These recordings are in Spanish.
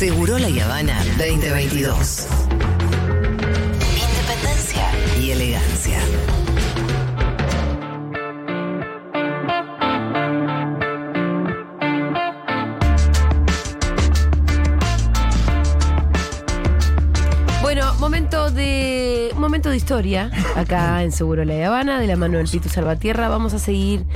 Seguro La Habana 2022. Independencia y elegancia. Bueno, momento de momento de historia acá en Seguro La Habana de la mano del Pitu Salvatierra. Vamos a seguir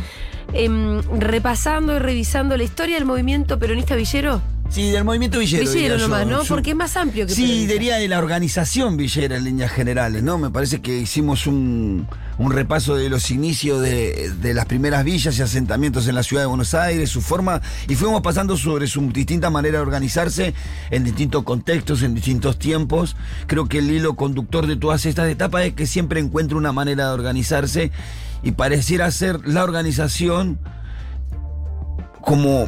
em, repasando y revisando la historia del movimiento peronista villero. Sí, del movimiento Villero. Villero yo. nomás, ¿no? Porque es más amplio que Sí, diría de la organización Villera en líneas generales, ¿no? Me parece que hicimos un, un repaso de los inicios de, de las primeras villas y asentamientos en la ciudad de Buenos Aires, su forma, y fuimos pasando sobre su distinta manera de organizarse en distintos contextos, en distintos tiempos. Creo que el hilo conductor de todas estas etapas es que siempre encuentra una manera de organizarse y pareciera ser la organización como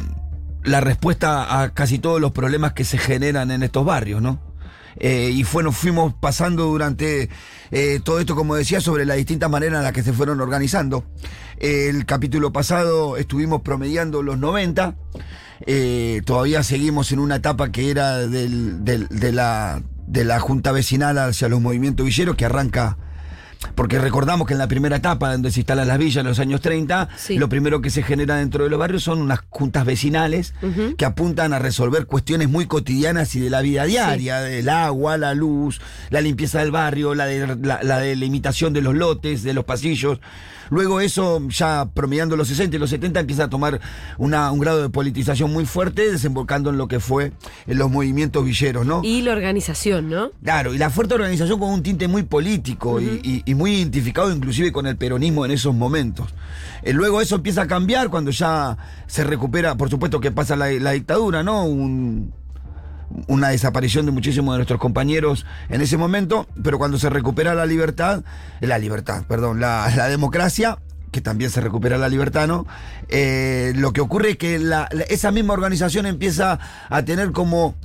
la respuesta a casi todos los problemas que se generan en estos barrios, ¿no? Eh, y bueno, fuimos pasando durante eh, todo esto, como decía, sobre las distintas maneras en las que se fueron organizando. El capítulo pasado estuvimos promediando los 90. eh, todavía seguimos en una etapa que era de, la, de la Junta Vecinal hacia los movimientos villeros, que arranca porque recordamos que en la primera etapa, donde se instalan las villas en los años 30, Sí. lo primero que se genera dentro de los barrios son unas juntas vecinales que apuntan a resolver cuestiones muy cotidianas y de la vida diaria, del agua, la luz, la limpieza del barrio, la, de, la, la delimitación de los lotes, de los pasillos. Luego eso, ya promediando los 60 y los 70, empieza a tomar una- un grado de politización muy fuerte, desembocando en lo que fue en los movimientos villeros, ¿no? Y la organización, ¿no? Claro, y la fuerte organización con un tinte muy político y, y muy identificado inclusive con el peronismo en esos momentos. Eh, luego eso empieza a cambiar cuando ya se recupera, por supuesto que pasa la, dictadura, ¿no? Un- una desaparición de muchísimos de nuestros compañeros en ese momento, pero cuando se recupera la libertad, la libertad, perdón, la, democracia, que también se recupera la libertad, ¿no? Eh, lo que ocurre es que esa misma organización empieza a tener como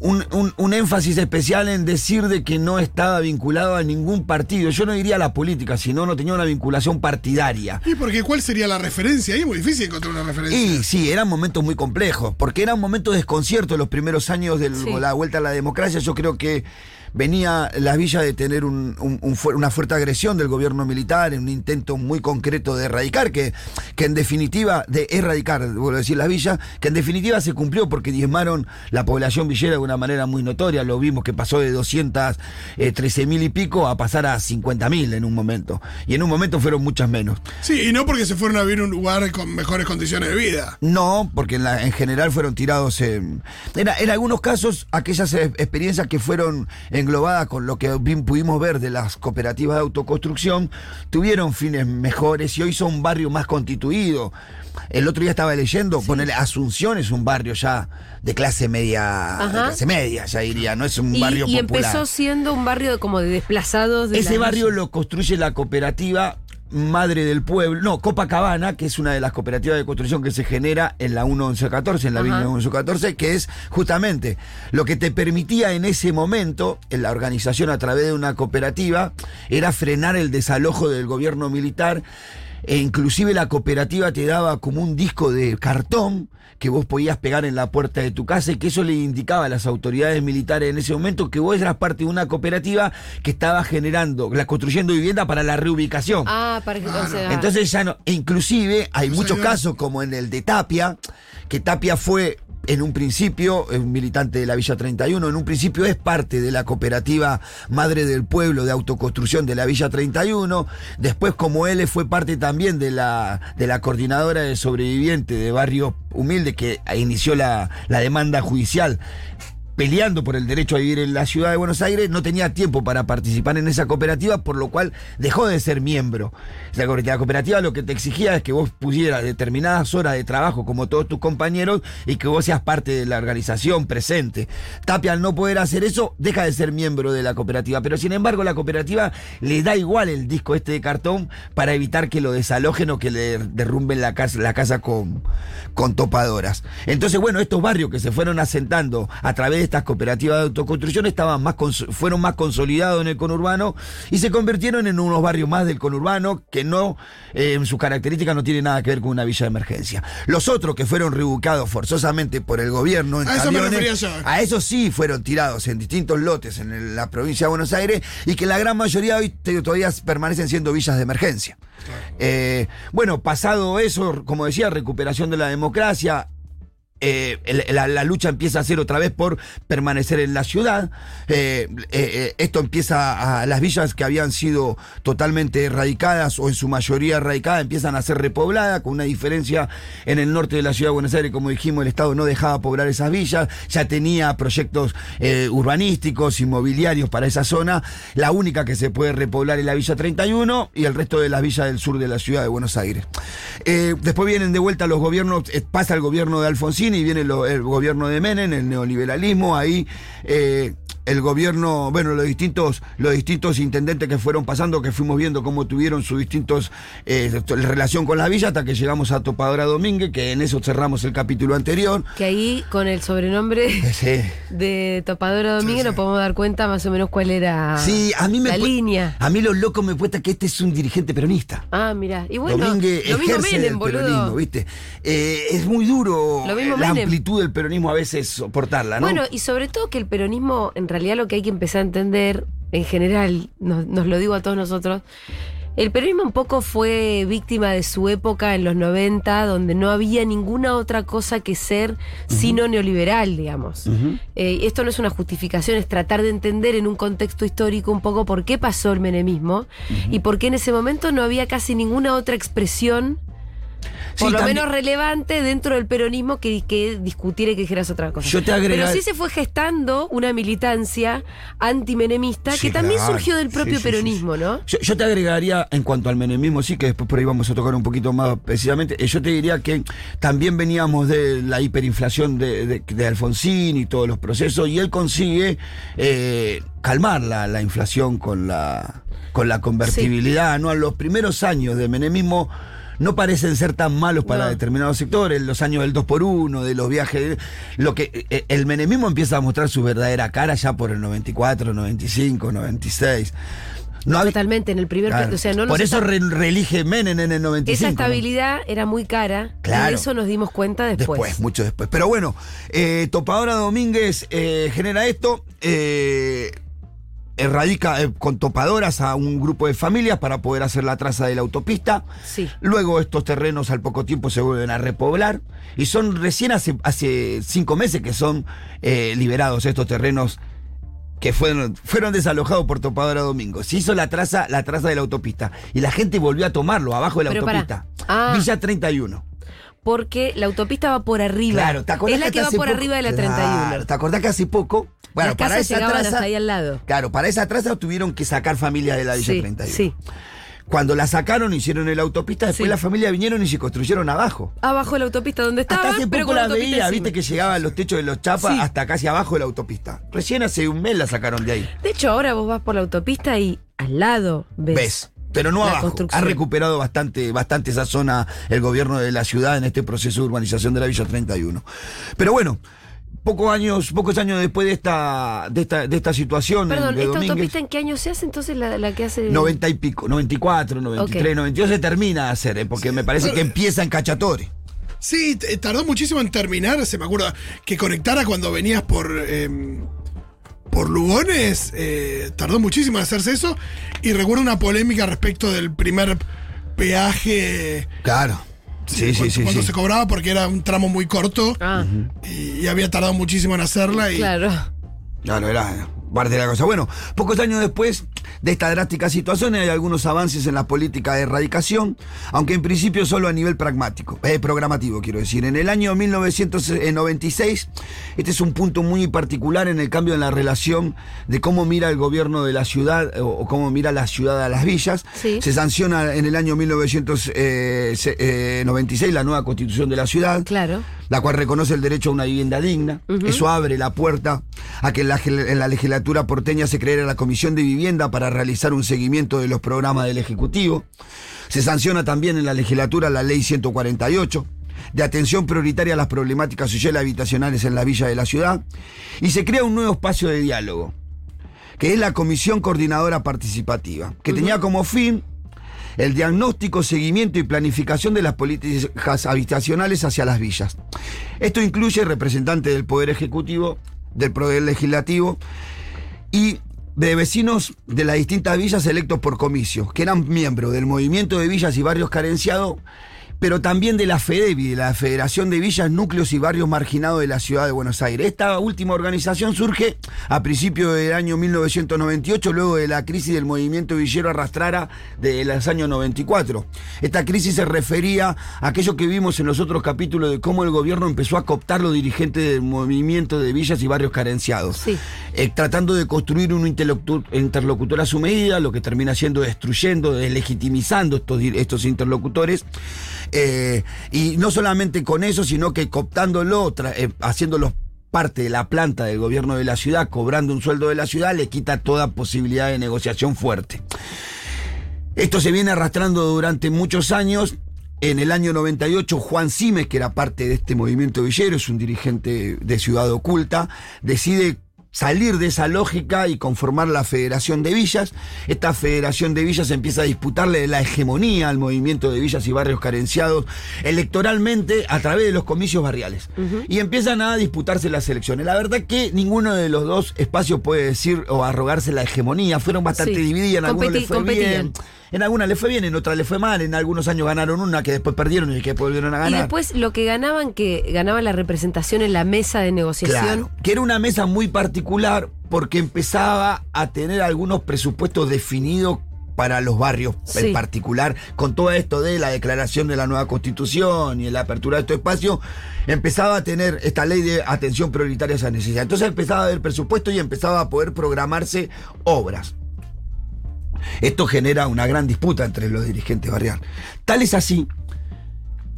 un, un- un énfasis especial en decir de que no estaba vinculado a ningún partido. Yo no diría a la política, sino no tenía una vinculación partidaria. ¿Y porque cuál sería la referencia? Ahí es muy difícil encontrar una referencia. Y sí, eran momentos muy complejos, porque era un momento de desconcierto los primeros años de Sí. la vuelta a la democracia. Yo creo que venía la villa de tener un- un- un fu- una fuerte agresión del gobierno militar, en un intento muy concreto de erradicar, que, que en definitiva, de erradicar, vuelvo a decir la villa, que en definitiva se cumplió porque diezmaron la población villera de una manera muy notoria. Lo vimos que pasó de 213 mil y pico a pasar a 50 mil en un momento. Y en un momento fueron muchas menos. Sí, y no porque se fueron a vivir un lugar con mejores condiciones de vida. No, porque en, la- en general fueron tirados en, en, en algunos casos aquellas eh, experiencias que fueron englobadas con lo que pudimos ver de las cooperativas de autoconstrucción tuvieron fines mejores y hoy son un barrio más constituido. El otro día estaba leyendo, ponele Asunción es un barrio ya de clase media, de clase media, ya diría, no es un Y, barrio y popular. empezó siendo un barrio de- como de desplazados de Ese barrio lo construye la cooperativa Madre del Pueblo, no, Copacabana, que es una de las cooperativas de construcción que se genera en la 1114, en la. Villa 1114, que es justamente lo que te permitía en ese momento, en la organización a través de una cooperativa, era frenar el desalojo del gobierno militar. E inclusive la cooperativa te daba como un disco de cartón que vos podías pegar en la puerta de tu casa y que eso le indicaba a las autoridades militares en ese momento que vos eras parte de una cooperativa que estaba generando, la construyendo vivienda para la reubicación. Ah, para que entonces. Entonces ya no, e inclusive hay muchos casos como en el de Tapia, que Tapia fue en un principio, es un militante de la Villa 31, en un principio es parte de la cooperativa Madre del Pueblo de Autoconstrucción de la Villa 31, después como él fue parte también de la, de la coordinadora de sobreviviente de Barrio Humilde que inició la, la demanda judicial peleando por el derecho a vivir en la ciudad de Buenos Aires, no tenía tiempo para participar en esa cooperativa, por lo cual dejó de ser miembro. La cooperativa, lo que te exigía es que vos pusieras determinadas horas de trabajo como todos tus compañeros y que vos seas parte de la organización presente. Tapia al no poder hacer eso, deja de ser miembro de la cooperativa, pero sin embargo la cooperativa le da igual el disco este de cartón para evitar que lo desalojen o que le derrumben la casa, la casa con, con topadoras. Entonces, bueno, estos barrios que se fueron asentando a través de estas cooperativas de autoconstrucción estaban más fueron más consolidados en el conurbano y se convirtieron en unos barrios más del conurbano que no, eh, en sus características no tiene nada que ver con una villa de emergencia. Los otros que fueron reubicados forzosamente por el gobierno en A eso me a esos sí fueron tirados en distintos lotes en la provincia de Buenos Aires y que la gran mayoría hoy todavía permanecen siendo villas de emergencia. Eh, bueno, pasado eso, como decía, recuperación de la democracia. Eh, la, lucha empieza a ser otra vez por permanecer en la ciudad. Eh, eh, esto empieza a. Las villas que habían sido totalmente erradicadas o en su mayoría erradicadas empiezan a ser repobladas, con una diferencia en el norte de la ciudad de Buenos Aires, como dijimos, el Estado no dejaba poblar esas villas, ya tenía proyectos urbanísticos, inmobiliarios para esa zona. La única que se puede repoblar es la Villa 31 y el resto de las villas del sur de la ciudad de Buenos Aires. Después vienen de vuelta los gobiernos, pasa el gobierno de Alfonsín y viene el gobierno de Menem, el neoliberalismo, ahí eh, el gobierno, bueno, los distintos, los distintos intendentes que fueron pasando, que fuimos viendo cómo tuvieron sus distintos eh, relación con la villa hasta que llegamos a Topadora Domínguez, que en eso cerramos el capítulo anterior. Que ahí, con el sobrenombre Sí. de Topadora Domínguez, nos podemos dar cuenta más o menos cuál era Sí, a mí me la línea. A mí lo loco me cuesta que este es un dirigente peronista. Ah, mira. Y bueno, Domínguez lo mismo ejerce Menem, el peronismo. ¿viste? Eh, es muy duro eh, la Menem. amplitud del peronismo a veces soportarla, ¿no? Bueno, y sobre todo que el peronismo, en realidad lo que hay que empezar a entender, en general, nos, nos lo digo a todos nosotros, el peronismo un poco fue víctima de su época en los 90, donde no había ninguna otra cosa que ser sino neoliberal, digamos. Eh, esto no es una justificación, es tratar de entender en un contexto histórico un poco por qué pasó el menemismo y por qué en ese momento no había casi ninguna otra expresión por Sí, lo también- menos relevante dentro del peronismo que, que discutiera y que dijeras otra cosa. Yo te agrega- Pero sí se fue gestando una militancia antimenemista Sí, que también claro. surgió del propio Sí, sí, sí, peronismo, sí. ¿no? Yo, yo te agregaría, en cuanto al menemismo, sí, que después por ahí vamos a tocar un poquito más precisamente, eh, yo te diría que también veníamos de la hiperinflación de, de- de Alfonsín y todos los procesos, y él consigue eh, calmar la, la inflación con la, con la convertibilidad, ¿no? Los primeros años de menemismo no parecen ser tan malos para No. determinados sectores, los años del 2 por 1 de los viajes, lo que eh, el menemismo empieza a mostrar su verdadera cara ya por el 94, 95, 96. No Totalmente, en el primer... Claro. o sea, no nos por eso reelige Menem en el 95. Esa ¿no? estabilidad era muy cara y Claro. de eso nos dimos cuenta después. Después, mucho después. Pero bueno, eh, Topadora Domínguez eh, genera esto, eh, erradica eh, con topadoras a un grupo de familias para poder hacer la traza de la autopista. Sí. Luego estos terrenos al poco tiempo se vuelven a repoblar y son recién hace, hace cinco meses que son eh, liberados estos terrenos que fueron, fueron desalojados por Topadora Domingo. Se hizo la traza, la traza de la autopista y la gente volvió a tomarlo abajo de la Pero autopista. Ah. Villa 31. Porque la autopista va por arriba. Claro, ¿te acordás es la que, va por poco- arriba de la Claro, 31. ¿Te acordás que hace poco? Bueno, para esa traza. hasta ahí al lado. Claro, para esa traza tuvieron que sacar familias de la Villa Sí, 31. sí. Cuando la sacaron, hicieron en la autopista, después Sí. la familia vinieron y se construyeron abajo. Abajo de la autopista donde Hasta estaban, hace pero poco con la la veía, encima. viste que llegaban los techos de los chapas Sí. hasta casi abajo de la autopista. Recién hace un mes la sacaron de ahí. De hecho, ahora vos vas por la autopista y al lado ves. ¿Ves? Pero no abajo. Ha recuperado bastante, bastante esa zona el gobierno de la ciudad en este proceso de urbanización de la Villa 31. Pero bueno, pocos años, pocos años después de esta, de esta, de esta situación Perdón, de ¿esta Domínguez, autopista en qué año se hace entonces la, la que hace? 90 y pico, 94, 93, Ok. 92 se termina de hacer, ¿eh? porque me parece que empieza en Cachatore. Sí, t- tardó muchísimo en terminar. Se me acuerda que conectara cuando venías por. em, por Lugones, eh, tardó muchísimo en hacerse eso. Y recuerdo una polémica respecto del primer peaje. Claro. Sí, sí, cuando, sí. cuando sí. se cobraba porque era un tramo muy corto Ah, y, y había tardado muchísimo en hacerla. Y, claro. Claro, era parte de la cosa. Bueno, pocos años después de esta drástica situación hay algunos avances en la política de erradicación, aunque en principio solo a nivel pragmático, eh, programativo quiero decir. En el año 1996, este es un punto muy particular en el cambio en la relación de cómo mira el gobierno de la ciudad o, o cómo mira la ciudad a las villas. Sí. Se sanciona en el año 1996 la nueva constitución de la ciudad Claro. La cual reconoce el derecho a una vivienda digna. Eso abre la puerta a que en la, en la legislatura porteña se creara la Comisión de Vivienda para realizar un seguimiento de los programas del Ejecutivo. Se sanciona también en la legislatura la Ley 148. de atención prioritaria a las problemáticas sociales habitacionales en la villa de la ciudad, y se crea un nuevo espacio de diálogo, que es la Comisión Coordinadora Participativa, que tenía como fin el diagnóstico, seguimiento y planificación de las políticas habitacionales hacia las villas. Esto incluye representantes del Poder Ejecutivo, del Poder Legislativo y de vecinos de las distintas villas electos por comicios, que eran miembros del movimiento de villas y barrios carenciados, pero también de la FEDEVI, de la Federación de Villas, Núcleos y Barrios Marginados de la Ciudad de Buenos Aires. Esta última organización surge a principios del año 1998, luego de la crisis del movimiento villero arrastrara de los años 94. Esta crisis se refería a aquello que vimos en los otros capítulos de cómo el gobierno empezó a cooptar los dirigentes del movimiento de villas y barrios carenciados, Sí. eh, tratando de construir un interlocutor, a su medida, lo que termina siendo destruyendo, deslegitimizando estos, estos interlocutores. Eh, y no solamente con eso, sino que cooptándolo, eh, parte de la planta del gobierno de la ciudad, cobrando un sueldo de la ciudad, le quita toda posibilidad de negociación fuerte. Esto se viene arrastrando durante muchos años. En el año 98, Juan Simes, que era parte de este movimiento villero, es un dirigente de Ciudad Oculta, decide salir de esa lógica y conformar la Federación de Villas. Esta Federación de Villas empieza a disputarle la hegemonía al movimiento de villas y barrios carenciados electoralmente a través de los comicios barriales. Y empiezan a disputarse las elecciones. La verdad que ninguno de los dos espacios puede decir o arrogarse la hegemonía. Fueron bastante Sí. divididas, en algunos Competi- les fue bien. En algunas les fue bien, en otras les fue mal, en algunos años ganaron una que después perdieron y que volvieron a Y ganar. después lo que ganaban, que ganaban la representación en la mesa de negociación. Claro, que era una mesa muy particular porque empezaba a tener algunos presupuestos definidos para los barrios Sí. en particular, con todo esto de la declaración de la nueva constitución y la apertura de estos espacios, empezaba a tener esta ley de atención prioritaria a esa necesidad. Entonces empezaba a haber presupuesto y empezaba a poder programarse obras. Esto genera una gran disputa entre los dirigentes barriales. Tal es así,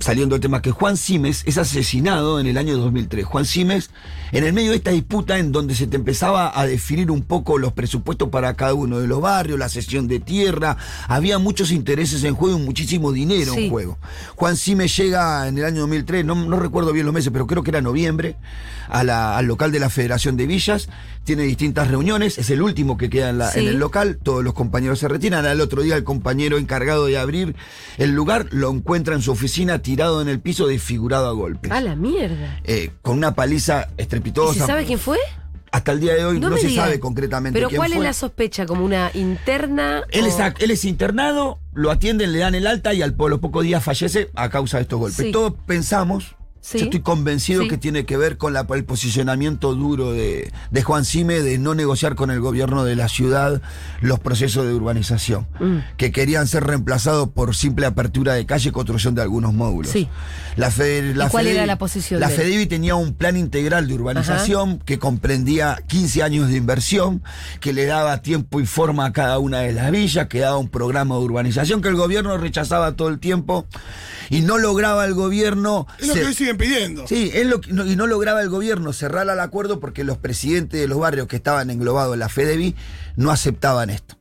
saliendo del tema, que Juan Simes es asesinado en el año 2003. Juan Simes, en el medio de esta disputa en donde se te empezaba a definir un poco los presupuestos para cada uno de los barrios, la cesión de tierra, había muchos intereses en juego y muchísimo dinero Sí. en juego. Juan Simes llega en el año 2003, no, no recuerdo bien los meses, pero creo que era noviembre, a la- al local de la Federación de Villas, tiene distintas reuniones, es el último que queda en, la- Sí. en el local, todos los compañeros se retiran, al otro día el compañero encargado de abrir el lugar lo encuentra en su oficina tirado en el piso desfigurado a golpes. A la mierda. Eh, con una paliza ¿Y estrepitosa. se sabe quién fue? Hasta el día de hoy no, se sabe concretamente Pero quién ¿cuál fue. es la sospecha? ¿Como una interna? Él o- es, ac- él es internado, lo atienden, le dan el alta y al, a los pocos días fallece a causa de estos golpes. Sí. Todos pensamos, Sí. yo estoy convencido Sí. que tiene que ver con la- el posicionamiento duro de, de Juan Cime de no negociar con el gobierno de la ciudad los procesos de urbanización, Mm. que querían ser reemplazados por simple apertura de calle y construcción de algunos módulos. Sí. La Fe- la cuál era la posición La de él? FEDEVI tenía un plan integral de urbanización que comprendía 15 años de inversión, que le daba tiempo y forma a cada una de las villas, que daba un programa de urbanización que el gobierno rechazaba todo el tiempo y no lograba el gobierno. Es lo se- que siguen pidiendo. Sí, es lo que- no- y no lograba el gobierno cerrar al acuerdo porque los presidentes de los barrios que estaban englobados en la FEDEVI no aceptaban esto.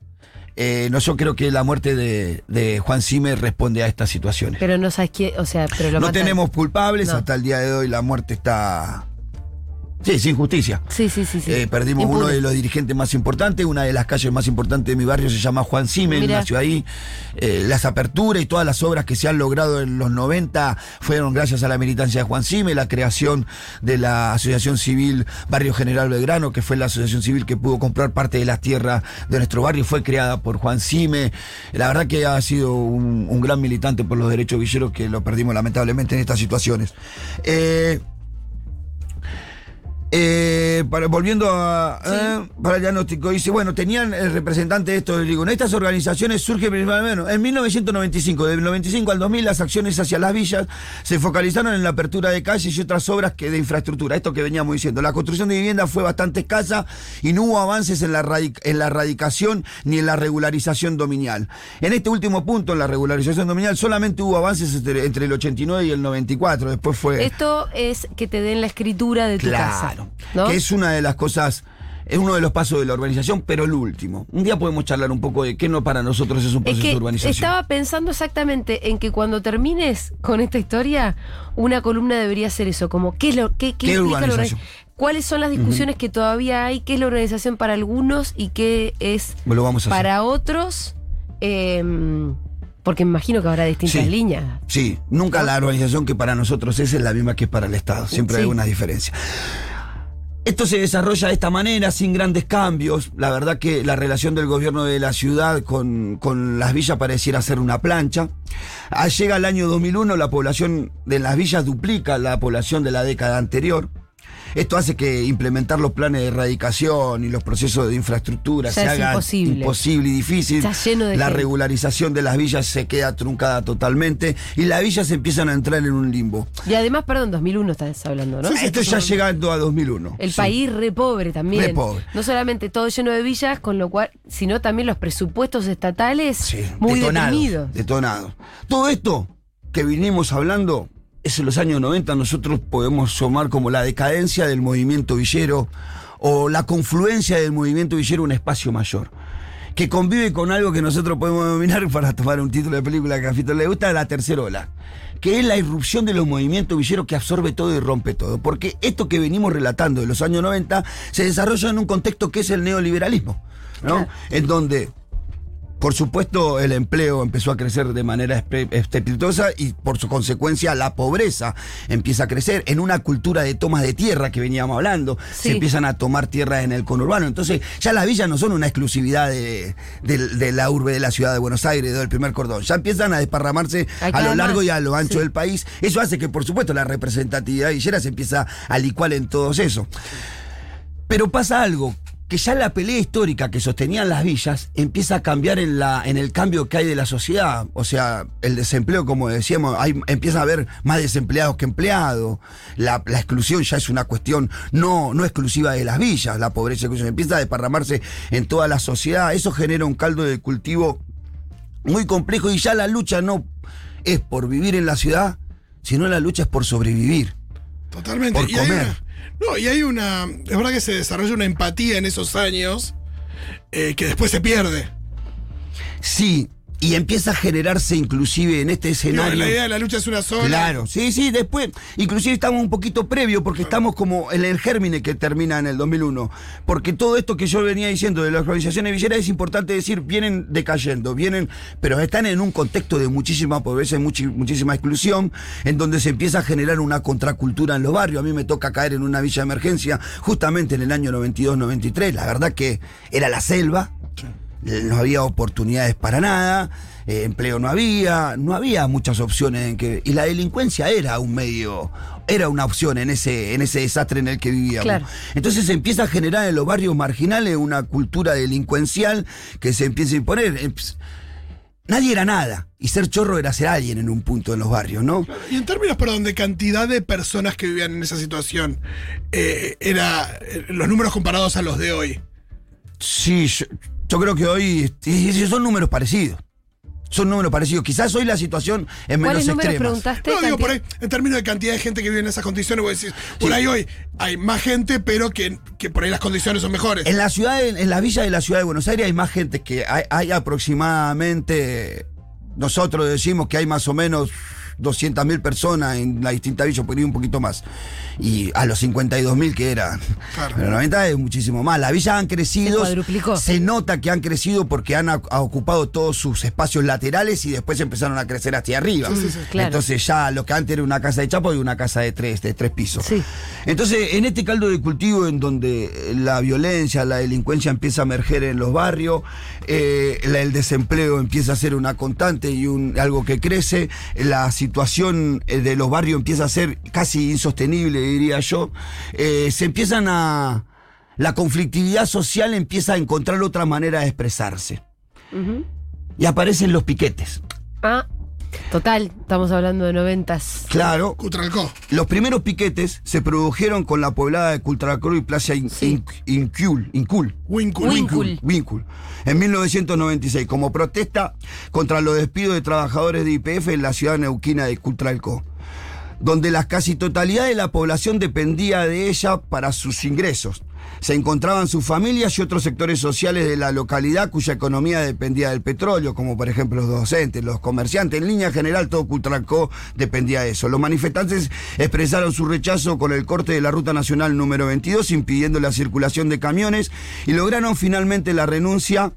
Eh, no, yo creo que la muerte de, de Juan Cime responde a estas situaciones. Pero no sabes quién, o sea, pero lo no matan. tenemos culpables, No. hasta el día de hoy la muerte está... Sí, sin justicia. Sí, sí, sí. sí. Eh, perdimos Impune. uno de los dirigentes más importantes, una de las calles más importantes de mi barrio se llama Juan Cime, Mirá. nació ahí. Eh, las aperturas y todas las obras que se han logrado en los 90 fueron gracias a la militancia de Juan Cime, la creación de la Asociación Civil Barrio General Belgrano, que fue la asociación civil que pudo comprar parte de las tierras de nuestro barrio, fue creada por Juan Cime. La verdad que ha sido un, un gran militante por los derechos villeros que lo perdimos lamentablemente en estas situaciones. Eh, eh, para, volviendo a, eh, para el diagnóstico, dice, bueno, tenían el representante de esto, digo, en estas organizaciones surge principalmente, en 1995, del 95 al 2000, las acciones hacia las villas se focalizaron en la apertura de calles y otras obras que de infraestructura, esto que veníamos diciendo, la construcción de viviendas fue bastante escasa y no hubo avances en la, en la erradicación ni en la regularización dominial. En este último punto, en la regularización dominial, solamente hubo avances entre, entre el 89 y el 94, después fue... Esto es que te den la escritura de tu casa. Claro. ¿no? Que es una de las cosas Es uno de los pasos de la urbanización, pero el último. Un día podemos charlar un poco de qué no para nosotros es un Es proceso que de urbanización. estaba pensando exactamente en que cuando termines con esta historia, una columna debería ser eso, como qué es lo qué, qué ¿Qué la urbanización? cuáles son las discusiones que todavía hay, qué es la organización para algunos y qué es Lo vamos a hacer. para otros, em, porque me imagino que habrá distintas Sí. líneas. Sí, nunca la organización que para nosotros es, es la misma que para el Estado. Siempre Sí. hay una diferencia. Esto se desarrolla de esta manera, sin grandes cambios. La verdad que la relación del gobierno de la ciudad con, con las villas pareciera ser una plancha. Ah, llega el año 2001, la población de las villas duplica la población de la década anterior. Esto hace que implementar los planes de erradicación y los procesos de infraestructura Ya se haga imposible. imposible y difícil. Está lleno de la gente. regularización de las villas se queda truncada totalmente y las villas empiezan a entrar en un limbo. Y además, perdón, 2001 estás hablando, ¿no? Sí, sí. Esto ya llegando a 2001. El Sí. país re pobre también. Re pobre. No solamente todo lleno de villas, con lo cual, sino también los presupuestos estatales muy detonado, deprimidos. Detonado. Todo esto que vinimos hablando es en los años 90, nosotros podemos llamar como la decadencia del movimiento villero o la confluencia del movimiento villero un espacio mayor. Que convive con algo que nosotros podemos denominar, para tomar un título de película que a Fito le gusta, la tercera ola. Que es la irrupción de los movimientos villeros que absorbe todo y rompe todo. Porque esto que venimos relatando de los años 90 se desarrolla en un contexto que es el neoliberalismo. ¿no? Claro. En donde por supuesto, el empleo empezó a crecer de manera estrepitosa y por su consecuencia la pobreza empieza a crecer en una cultura de tomas de tierra que veníamos hablando. Sí. Se empiezan a tomar tierras en el conurbano. Entonces, ya las villas no son una exclusividad de, de- de la urbe de la ciudad de Buenos Aires, del primer cordón. Ya empiezan a desparramarse Hay a lo largo más. y a lo ancho Sí. del país. Eso hace que, por supuesto, la representatividad villera se empieza a licuar en todos eso. Pero pasa algo, que ya la pelea histórica que sostenían las villas empieza a cambiar en, la, en el cambio que hay de la sociedad. O sea, el desempleo, como decíamos, hay, empieza a haber más desempleados que empleados. La, la exclusión ya es una cuestión no, no exclusiva de las villas, la pobreza y exclusión. Empieza a desparramarse en toda la sociedad. Eso genera un caldo de cultivo muy complejo y ya la lucha no es por vivir en la ciudad, sino la lucha es por sobrevivir. Totalmente. Por comer. No, y hay una. Es verdad que se desarrolla una empatía en esos años eh, que después se pierde. Sí, y empieza a generarse inclusive en este escenario. la idea de la lucha es una sola. Claro, sí, sí, después, inclusive estamos un poquito previo porque estamos como en el gérmine que termina en el 2001, porque todo esto que yo venía diciendo de las organizaciones villeras es importante decir, vienen decayendo, vienen, pero están en un contexto de muchísima pobreza y muchísima exclusión, en donde se empieza a generar una contracultura en los barrios. A mí me toca caer en una villa de emergencia justamente en el año 92-93, la verdad que era la selva, eh, no había oportunidades para nada, eh, empleo no había, no había muchas opciones en que y la delincuencia era un medio, era una opción en ese en ese desastre en el que vivíamos. Claro. Entonces se empieza a generar en los barrios marginales una cultura delincuencial que se empieza a imponer. Eh, Nadie era nada y ser chorro era ser alguien en un punto en los barrios, ¿no? Y en términos, perdón, de cantidad de personas que vivían en esa situación, eh, era eh, los números comparados a los de hoy. Sí, yo, yo creo que hoy son números parecidos. Son números parecidos. Quizás hoy la situación es menos ¿Cuáles números extrema. No, digo, por ahí, en términos de cantidad de gente que vive en esas condiciones, vos decís, por Sí. ahí hoy hay más gente, pero que, que por ahí las condiciones son mejores. En la ciudad, en, en la villa de la ciudad de Buenos Aires hay más gente que hay, hay aproximadamente, nosotros decimos que hay más o menos 200.000 personas en la distinta villa, por ahí un poquito más. Y a los 52.000 que era. Claro. Pero 90 es muchísimo más. Las villas han crecido. Se cuadruplicó. Se nota que han crecido porque han a- ocupado todos sus espacios laterales y después empezaron a crecer hacia arriba. Sí, sí, sí. Claro. Entonces ya lo que antes era una casa de chapo y una casa de tres, de tres pisos. Sí. Entonces, en este caldo de cultivo en donde la violencia, la delincuencia empieza a emerger en los barrios, eh, la- el desempleo empieza a ser una constante y un, algo que crece, la situación eh, de los barrios empieza a ser casi insostenible, diría yo, eh, se empiezan a... La conflictividad social empieza a encontrar otra manera de expresarse. Y aparecen los piquetes. Ah, total, estamos hablando de noventas. Claro, Cutralcó. Los primeros piquetes se produjeron con la poblada de Cultracro y Plaza In- Sí. In- Incul, Incul. Wincul. Wincul. Wincul, en 1996, como protesta contra los despidos de trabajadores de IPF en la ciudad neuquina de Cultralcó, donde la casi totalidad de la población dependía de ella para sus ingresos. Se encontraban sus familias y otros sectores sociales de la localidad cuya economía dependía del petróleo, como por ejemplo los docentes, los comerciantes. En línea general, todo Cutralcó dependía de eso. Los manifestantes expresaron su rechazo con el corte de la ruta nacional número 22, impidiendo la circulación de camiones y lograron finalmente la renuncia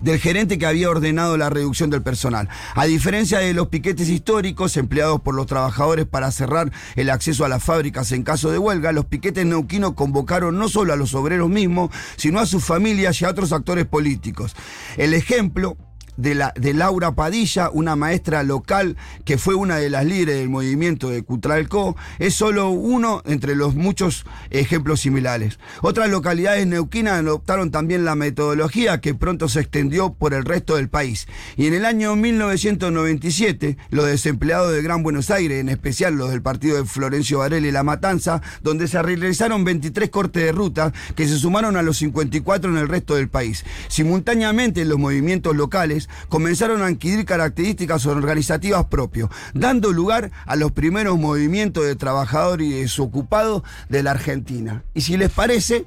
del gerente que había ordenado la reducción del personal. A diferencia de los piquetes históricos empleados por los trabajadores para cerrar el acceso a las fábricas en caso de huelga, los piquetes neuquinos convocaron no solo a los obreros mismos, sino a sus familias y a otros actores políticos. El ejemplo de, la, de Laura Padilla, una maestra local que fue una de las líderes del movimiento de Cutralcó, es solo uno entre los muchos ejemplos similares. Otras localidades neuquinas adoptaron también la metodología que pronto se extendió por el resto del país. Y en el año 1997, los desempleados de Gran Buenos Aires, en especial los del partido de Florencio Varela y La Matanza, donde se realizaron 23 cortes de ruta que se sumaron a los 54 en el resto del país. Simultáneamente, los movimientos locales comenzaron a adquirir características organizativas propias, dando lugar a los primeros movimientos de trabajadores y desocupados de la Argentina. Y si les parece,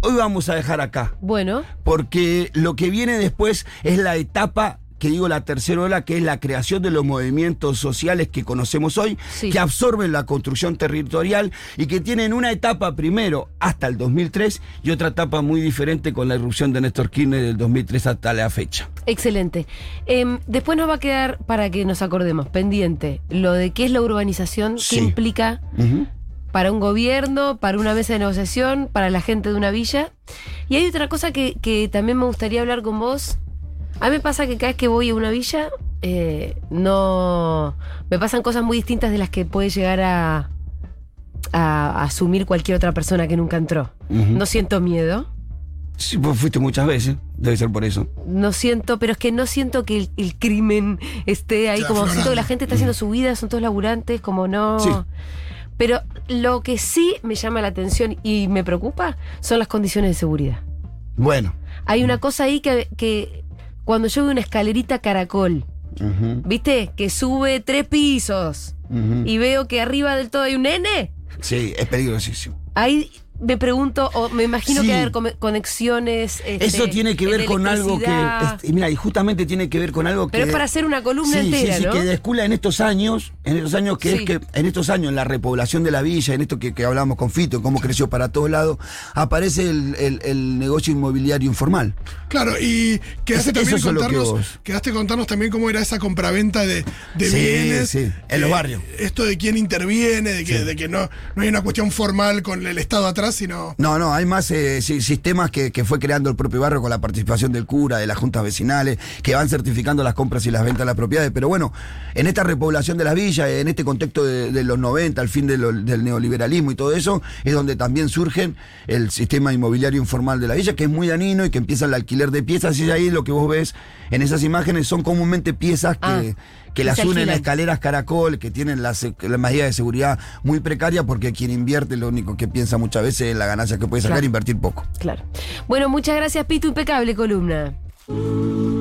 hoy vamos a dejar acá. Bueno, Porque lo que viene después es la etapa que digo la tercera ola, que es la creación de los movimientos sociales que conocemos hoy, Sí. que absorben la construcción territorial y que tienen una etapa primero hasta el 2003 y otra etapa muy diferente con la irrupción de Néstor Kirchner del 2003 hasta la fecha. excelente. Em, después nos va a quedar, para que nos acordemos, pendiente lo de qué es la urbanización, Sí. qué implica para un gobierno, para una mesa de negociación, para la gente de una villa. Y hay otra cosa que, que también me gustaría hablar con vos. A mí me pasa que cada vez que voy a una villa, eh, no. Me pasan cosas muy distintas de las que puede llegar a, a asumir cualquier otra persona que nunca entró. No siento miedo. Sí, vos fuiste muchas veces, debe ser por eso. No siento, pero es que no siento que el, el crimen esté ahí, como aflorando. siento que la gente está haciendo su vida, son todos laburantes, como no. Sí. Pero lo que sí me llama la atención y me preocupa son las condiciones de seguridad. Bueno. Hay una cosa ahí que, que cuando yo veo una escalerita caracol, ¿viste? Que sube tres pisos. Y veo que arriba del todo hay un nene, Sí, es peligrosísimo. ahí me pregunto, o me imagino Sí. que hay conexiones. este, Eso tiene que ver con algo que. este, mira, y justamente tiene que ver con algo que. Pero es para hacer una columna sí, entera, sí, sí, ¿no? que descula en estos años, en estos años que Sí. es que, en estos años, en la repoblación de la villa, en esto que, que hablábamos con Fito, en cómo creció para todos lados, aparece el, el- el negocio inmobiliario informal. Claro, y quedaste también eso lo que contarnos, vos- quedaste contarnos también cómo era esa compraventa de, de Sí, bienes. sí, en los barrios. Esto de quién interviene, de que, Sí. de que no, no hay una cuestión formal con el Estado atrás, sino. No, no, hay más eh, sistemas que, que fue creando el propio barrio con la participación del cura, de las juntas vecinales, que van certificando las compras y las ventas de las propiedades. Pero bueno, en esta repoblación de las villas, en este contexto de, de los 90, al fin de lo- del neoliberalismo y todo eso, es donde también surgen el sistema inmobiliario informal de la villa, que es muy danino y que empieza el alquiler de piezas. Y ahí lo que vos ves en esas imágenes son comúnmente piezas que, Ah, que que las unen a escaleras caracol, que tienen las, las medidas de seguridad muy precarias, porque quien invierte lo único que piensa muchas veces es la ganancia que puede sacar Claro. invertir poco. Claro. Bueno, muchas gracias, Pito. Impecable columna.